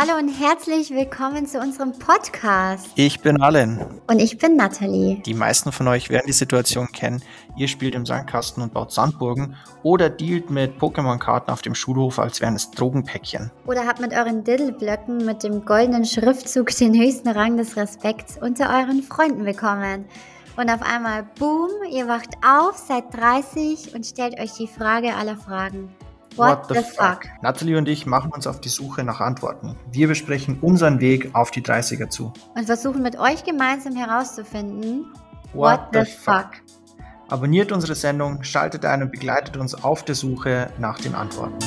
Hallo und herzlich willkommen zu unserem Podcast. Ich bin Allen. Und ich bin Nathalie. Die meisten von euch werden die Situation kennen. Ihr spielt im Sandkasten und baut Sandburgen oder dealt mit Pokémon-Karten auf dem Schulhof, als wären es Drogenpäckchen. Oder habt mit euren Diddleblöcken mit dem goldenen Schriftzug den höchsten Rang des Respekts unter euren Freunden bekommen. Und auf einmal, boom, ihr wacht auf, seid 30 und stellt euch die Frage aller Fragen. What, What the, the fuck? fuck? Natalie und ich machen uns auf die Suche nach Antworten. Wir besprechen unseren Weg auf die 30er zu. Und versuchen mit euch gemeinsam herauszufinden, What, What the, the fuck? fuck? Abonniert unsere Sendung, schaltet ein und begleitet uns auf der Suche nach den Antworten.